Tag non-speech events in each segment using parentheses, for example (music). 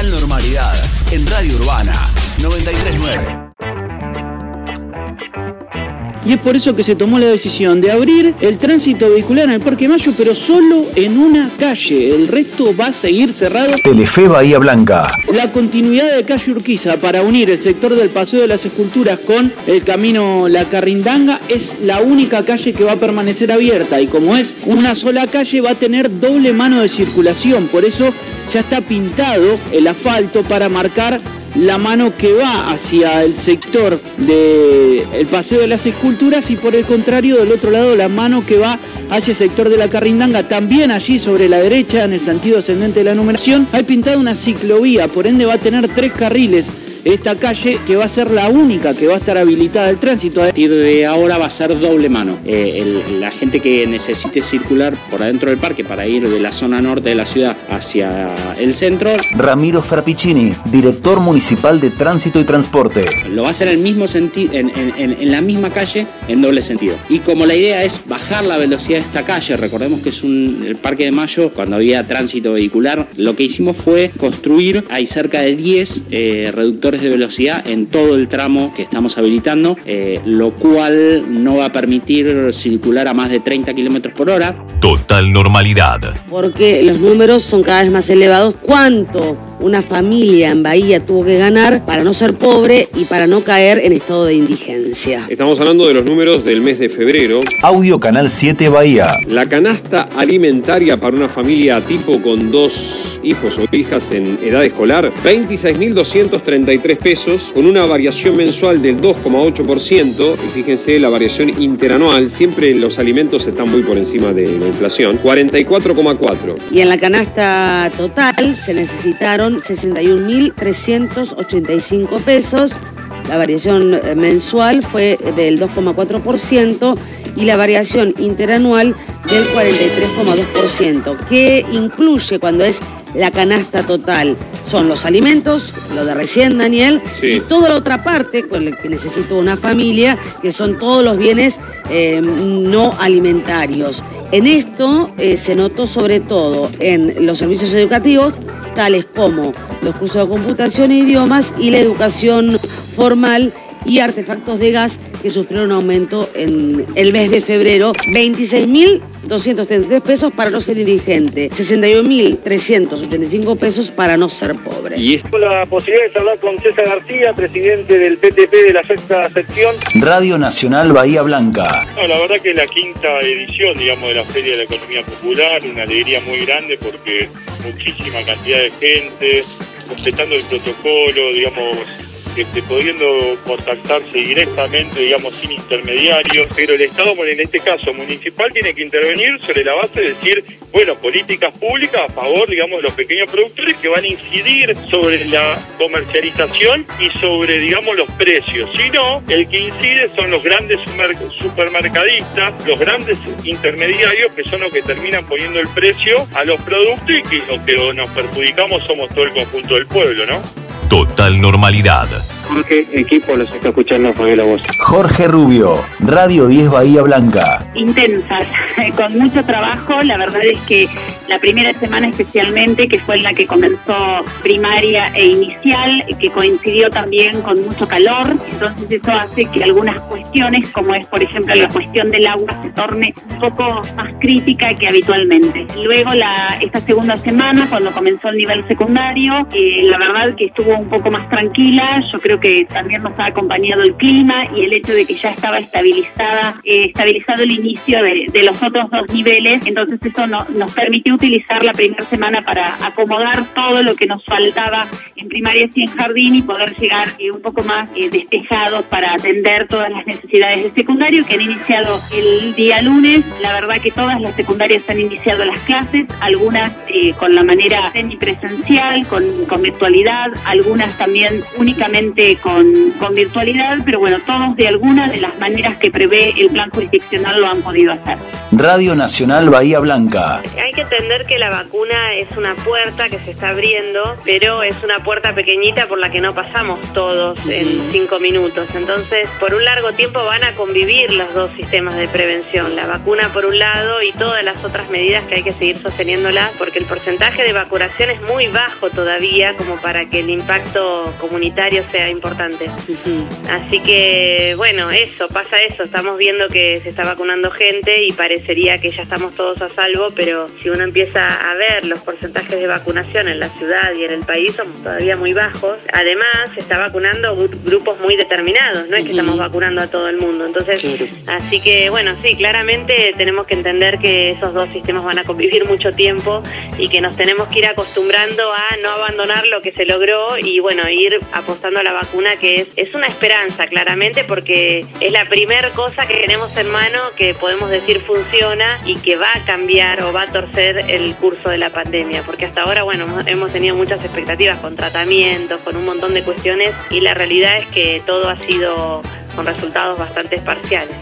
Total normalidad en Radio Urbana 939. Y es por eso que se tomó la decisión de abrir el tránsito vehicular en el Parque Mayo, pero solo en una calle. El resto va a seguir cerrado. Telefe Bahía Blanca. La continuidad de calle Urquiza para unir el sector del Paseo de las Esculturas con el camino La Carrindanga es la única calle que va a permanecer abierta. Y como es una sola calle, va a tener doble mano de circulación. Por eso ya está pintado el asfalto para marcar la mano que va hacia el sector del Paseo de las Esculturas y por el contrario del otro lado la mano que va hacia el sector de la Carrindanga, también allí sobre la derecha en el sentido ascendente de la numeración, hay pintado una ciclovía, por ende va a tener tres carriles esta calle que va a ser la única que va a estar habilitada al tránsito. A partir de ahora va a ser doble mano. Eh, la gente que necesite circular por adentro del parque para ir de la zona norte de la ciudad hacia el centro. Ramiro Frappicini, director municipal de Tránsito y Transporte. Lo va a hacer en, el mismo sentido, en, en, la misma calle en doble sentido. Y como la idea es bajar la velocidad de esta calle, recordemos que es un, el Parque de Mayo, cuando había tránsito vehicular, lo que hicimos fue construir, hay cerca de 10 eh, reductores de velocidad en todo el tramo que estamos habilitando, eh, lo cual no va a permitir circular a más de 30 kilómetros por hora. Total normalidad. Porque los números son cada vez más elevados. ¿Cuánto una familia en Bahía tuvo que ganar para no ser pobre y para no caer en estado de indigencia. Estamos hablando de los números del mes de febrero. Audio Canal 7 Bahía. La canasta alimentaria para una familia tipo con dos hijos o hijas en edad escolar, 26.233 pesos, con una variación mensual del 2,8%, y fíjense la variación interanual, siempre los alimentos están muy por encima de la inflación, 44,4. Y en la canasta total se necesitaron 61.385 pesos. La variación eh, mensual fue del 2,4% y la variación interanual del 43,2%, que incluye cuando es la canasta total. Son los alimentos, lo de recién Daniel, y toda la otra parte con la que necesito una familia, que son todos los bienes eh, no alimentarios. En esto eh, se notó sobre todo en los servicios educativos, tales como los cursos de computación e idiomas y la educación formal y artefactos de gas que sufrieron un aumento en el mes de febrero. 26.233 pesos para no ser indigente, 61.385 pesos para no ser pobre. Y la posibilidad de hablar con César García, presidente del PTP de la sexta sección. Radio Nacional Bahía Blanca. la verdad que la quinta edición, digamos, de la Feria de la Economía Popular, una alegría muy grande porque muchísima cantidad de gente, respetando el protocolo, digamos, este, pudiendo contactarse directamente, digamos, sin intermediarios, pero el Estado, en este caso municipal, tiene que intervenir sobre la base de decir, bueno, políticas públicas a favor, digamos, de los pequeños productores que van a incidir sobre la comercialización y sobre, digamos, los precios. Si no, el que incide son los grandes supermercadistas, los grandes intermediarios, que son los que terminan poniendo el precio a los productos y que lo que nos perjudicamos somos todo el conjunto del pueblo, ¿no? Total normalidad. Jorge, equipo, los está escuchando la Voz. Jorge Rubio, Radio 10 Bahía Blanca. Intensas, (laughs) con mucho trabajo. La verdad es que la primera semana especialmente, que fue en la que comenzó primaria e inicial, que coincidió también con mucho calor. Entonces eso hace que algunas cuestiones, como es por ejemplo la cuestión del agua, se torne un poco más crítica que habitualmente. Luego la, esta segunda semana, cuando comenzó el nivel secundario, eh, la verdad que estuvo un poco más tranquila. Yo creo que también nos ha acompañado el clima y el hecho de que ya estaba estabilizada, eh, estabilizado el inicio de, los otros dos niveles, entonces eso nos permitió utilizar la primera semana para acomodar todo lo que nos faltaba en primaria y en jardín y poder llegar eh, un poco más eh, despejados para atender todas las necesidades de secundario que han iniciado el día lunes. La verdad que todas las secundarias han iniciado las clases, algunas con la manera semipresencial, con, con virtualidad, algunas también únicamente con, con virtualidad, pero bueno, todos de alguna de las maneras que prevé el plan jurisdiccional lo han podido hacer. Radio Nacional Bahía Blanca. Hay que entender que la vacuna es una puerta que se está abriendo, pero es una puerta pequeñita por la que no pasamos todos en cinco minutos. Entonces, por un largo tiempo van a convivir los dos sistemas de prevención, la vacuna por un lado y todas las otras medidas que hay que seguir sosteniéndolas, porque el porcentaje de vacunación es muy bajo todavía como para que el impacto comunitario sea importante. Así que, bueno, eso, pasa eso, estamos viendo que se está vacunando gente y parecería que ya estamos todos a salvo, pero si uno empieza a ver los porcentajes de vacunación en la ciudad y en el país son todavía muy bajos. Además, se está vacunando grupos muy determinados, no es que estamos vacunando a todo el mundo. Entonces, así que bueno, sí, claramente tenemos que entender que esos dos sistemas van a convivir mucho tiempo y que nos tenemos que ir acostumbrando a no abandonar lo que se logró y bueno, ir apostando a la vacuna que es, es una esperanza claramente porque es la primera cosa que tenemos en mano que podemos decir funciona y que va a cambiar o va a torcer el curso de la pandemia, porque hasta ahora, bueno, hemos tenido muchas expectativas con tratamientos, con un montón de cuestiones y la realidad es que todo ha sido con resultados bastante parciales.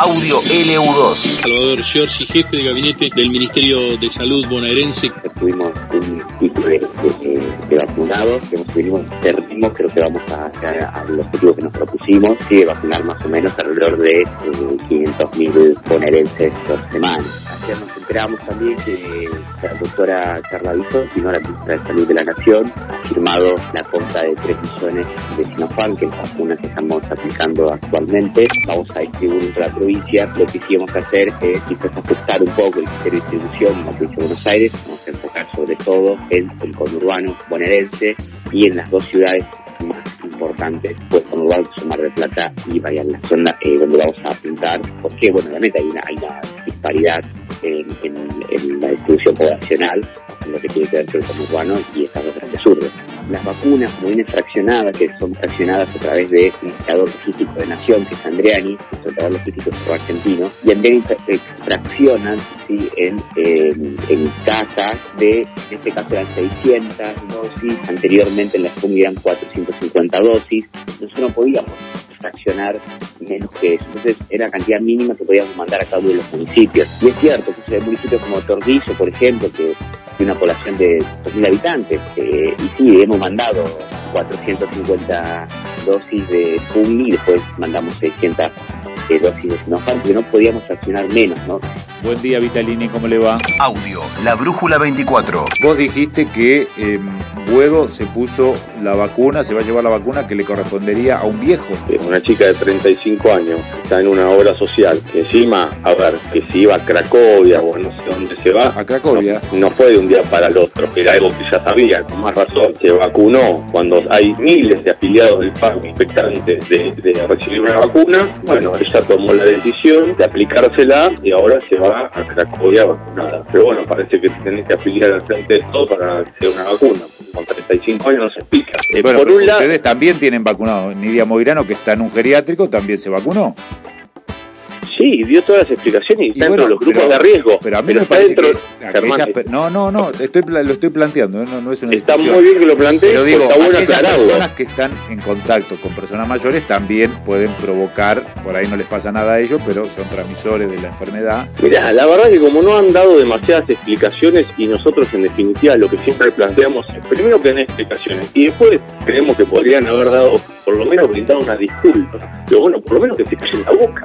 Audio LU2. Salvador Giorgi, jefe de gabinete del Ministerio de Salud bonaerense. Tuvimos un pico de, de, vacunados, que tuvimos este ritmo, creo que vamos a llegar al objetivo que nos propusimos, sí, de vacunar más o menos alrededor de 500.000 eh, bonaerenses por semana. Ayer nos enteramos también que la doctora Carla Viso, sino la ministra de Salud de la Nación, ha firmado la compra de 3 millones de Sinopharm, que es la vacuna que estamos aplicando actualmente. Vamos a distribuir entre la provincia. Lo que queríamos hacer es quizás ajustar un poco el criterio de distribución la provincia de Buenos Aires. Vamos a enfocar sobre todo en el conurbano bonaerense y en las dos ciudades más importantes, pues conurbano, Mar del Plata y vaya la zona eh, donde vamos a apuntar, porque bueno, una, hay una disparidad en, la distribución poblacional, en lo que tiene que ver con el conurbano y estas dos grandes urbes. Las vacunas, como vienen fraccionadas, que son fraccionadas a través de un indicador logístico de nación, que es Andreani, nuestro indicador logístico argentino, y Andreani fraccionan ¿sí? en, en, casas de, en este caso eran 600 dosis, anteriormente en la FUMI eran 450 dosis, nosotros no podíamos fraccionar menos que eso. Entonces era la cantidad mínima que podíamos mandar a cada uno de los municipios. Y es cierto que hay municipios como Tordizo, por ejemplo, que tiene una población de 2.000 habitantes, eh, y sí, hemos mandado 450 dosis de PUMI y después mandamos 600 eh, dosis de Sinopharm, que no podíamos fraccionar menos, ¿no? Buen día, Vitalini, ¿cómo le va? Audio, la brújula 24. Vos dijiste que eh, Se puso la vacuna, se va a llevar la vacuna que le correspondería a un viejo. Una chica de 35 años, está en una obra social, que encima, a ver, que si iba a Cracovia o no sé dónde se va. ¿A Cracovia? No, fue de un día para el otro, era algo que ya sabía, con más razón. Se vacunó cuando hay miles de afiliados del PAC expectantes de, de recibir una vacuna. Bueno, ella tomó la decisión de aplicársela y ahora se va a Cracovia vacunada. Pero bueno, parece que tenés que afiliar al frente de todo para hacer una vacuna. Con 35 años no se explica. Eh, por un lado, ustedes también tienen vacunado. Nidia Moirano, que está en un geriátrico, también se vacunó. Sí, dio todas las explicaciones y, y los grupos de riesgo. Pero a mí me parece dentro, que no, no, no, estoy, lo estoy planteando, no, no es una Está muy bien que lo plantees, pero digo, está bueno personas que están en contacto con personas mayores también pueden provocar, por ahí no les pasa nada a ellos, pero son transmisores de la enfermedad. Mirá, la verdad es que como no han dado demasiadas explicaciones y nosotros en definitiva lo que siempre planteamos es primero que den explicaciones y después creemos que podrían haber dado, por lo menos brindado una disculpa, pero bueno, por lo menos que se callen la boca.